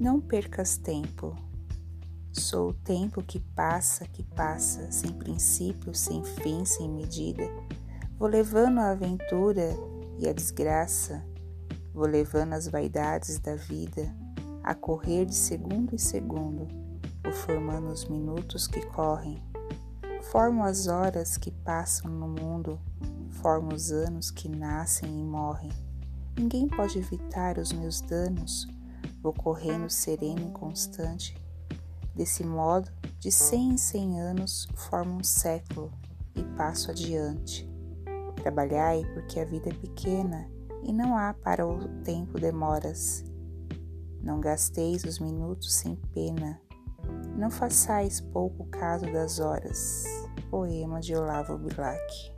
Não percas tempo. Sou o tempo que passa, que passa, sem princípio, sem fim, sem medida. Vou levando a aventura e a desgraça, vou levando as vaidades da vida a correr de segundo em segundo, vou formando os minutos que correm, formo as horas que passam no mundo, formo os anos que nascem e morrem. Ninguém pode evitar os meus danos, vou correndo sereno e constante. Desse modo, de cem em cem anos, formo um século e passo adiante. Trabalhai porque a vida é pequena e não há para o tempo demoras. Não gasteis os minutos sem pena. Não façais pouco caso das horas. Poema de Olavo Bilac.